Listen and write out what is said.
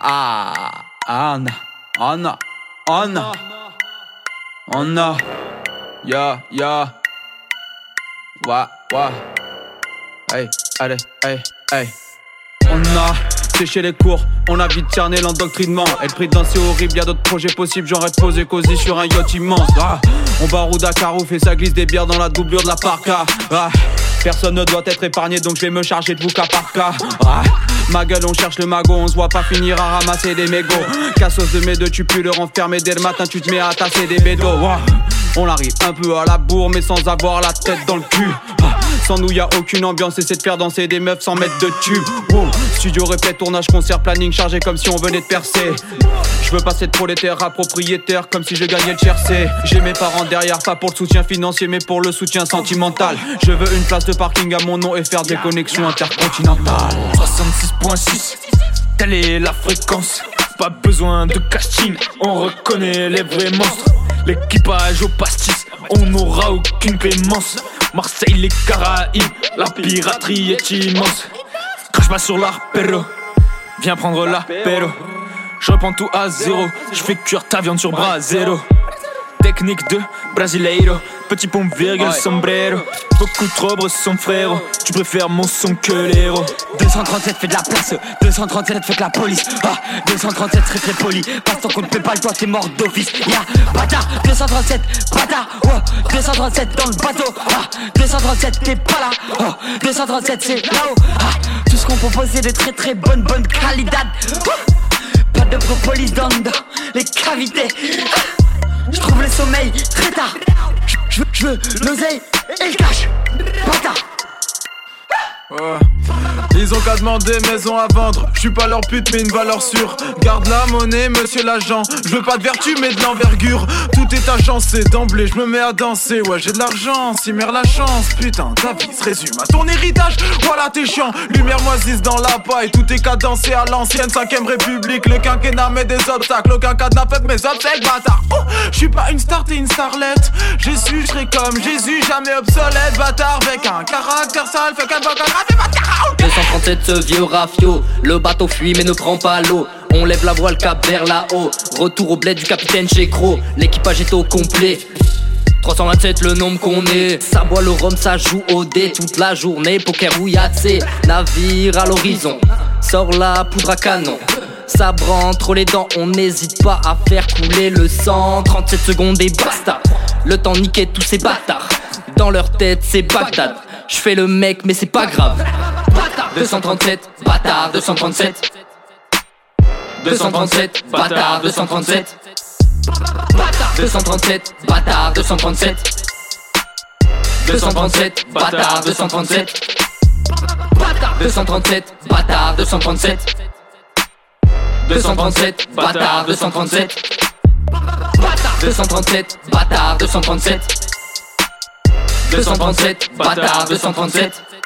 Ah, Anna, Anna, Anna, Anna, ya, ya, wa, wa, hey, allez, hey, hey. On a séché les cours, on a vite cerné l'endoctrinement. Elle prie de danser horrible, y'a d'autres projets possibles, j'aurais posé cosy sur un yacht immense. Ah, on baroude à carreau, fait ça glisse des bières dans la doublure de la parka. Ah, personne ne doit être épargné, donc je vais me charger de vous cas par cas. Ma gueule, on cherche le magot, on se voit pas finir à ramasser des mégots. Cassos de mes deux, tu peux le renfermer dès le matin, tu te mets à tasser des bédos. On arrive un peu à la bourre, mais sans avoir la tête dans le cul. Sans nous, y a aucune ambiance, c'est de faire danser des meufs sans mettre de tube. Studio répète, tournage, concert, planning chargé comme si on venait de percer. Je veux passer de prolétaire à propriétaire comme si je gagnais le tiercé. J'ai mes parents derrière, pas pour le soutien financier, mais pour le soutien sentimental. Je veux une place de parking à mon nom et faire des connexions intercontinentales. 66.6, telle est la fréquence. Pas besoin de casting, on reconnaît les vrais monstres. L'équipage au pastis, on n'aura aucune clémence. Marseille, les Caraïbes, la piraterie est immense. Crache pas sur l'arpero, viens prendre l'apéro. Je reprends tout à zéro, je fais cuire ta viande sur bras zéro. Technique de Brasileiro, petit pont virgule sombrero. Beaucoup trop brosses son frère, tu préfères mon son que l'héros. 237 fait de la place, 237 fait que la police. Ah, 237 très très poli. Passe ton compte PayPal, toi t'es mort d'office. Ya, bâtard, 237, bâtard, oh, 237 dans le bateau. Ah, 237 t'es pas là. Oh, 237 c'est là-haut. Ah, tout ce qu'on propose c'est de très très bonne bonne qualité. Pas de propolis dans les cavités. Je trouve le sommeil très tard. Je veux, l'oseille et le cash. Bâtard. Ils ont qu'à demander maison à vendre. Je suis pas leur pute, mais une valeur sûre. Garde la monnaie, monsieur l'agent. Je veux pas de vertu, mais de l'envergure. Tout est agencé d'emblée. Je me mets à danser. Ouais, j'ai de l'argent. Si mère la chance. Putain, ta vie se résume à ton héritage. Voilà, t'es chiant. Lumière moisisse dans la paille. Tout est cadencé à l'ancienne 5ème république. Le quinquennat met des obstacles. Aucun cadenas fait mes obsèques, bâtard. Oh, je suis pas une star, t'es une starlette. J'ai su, je comme Jésus, jamais obsolète. Bâtard avec un caractère sale. Fait qu'un bâtard. 237 ce vieux rafio, le bateau fuit mais ne prend pas l'eau. On lève la voile cap vers là-haut. Retour au bled du capitaine chez. L'équipage est au complet. 327 le nombre qu'on est. Ça boit le rhum, ça joue au dé. Toute la journée, poker ou yatsé Navire à l'horizon. Sort la poudre à canon. Ça branle entre les dents, on n'hésite pas à faire couler le sang. 37 secondes et basta. Le temps niquait tous ces bâtards. Dans leur tête c'est Bagdad. Je fais le mec mais c'est pas grave 237, bâtard, 237. 237, bâtard, 237. Bâtard, 237, bâtard, 237. 237, bâtard, 237. Bâtard, 237, bâtard, 237. 237, bâtard, 237. Bâtard, 237, bâtard, 237. 237, bâtard, 237.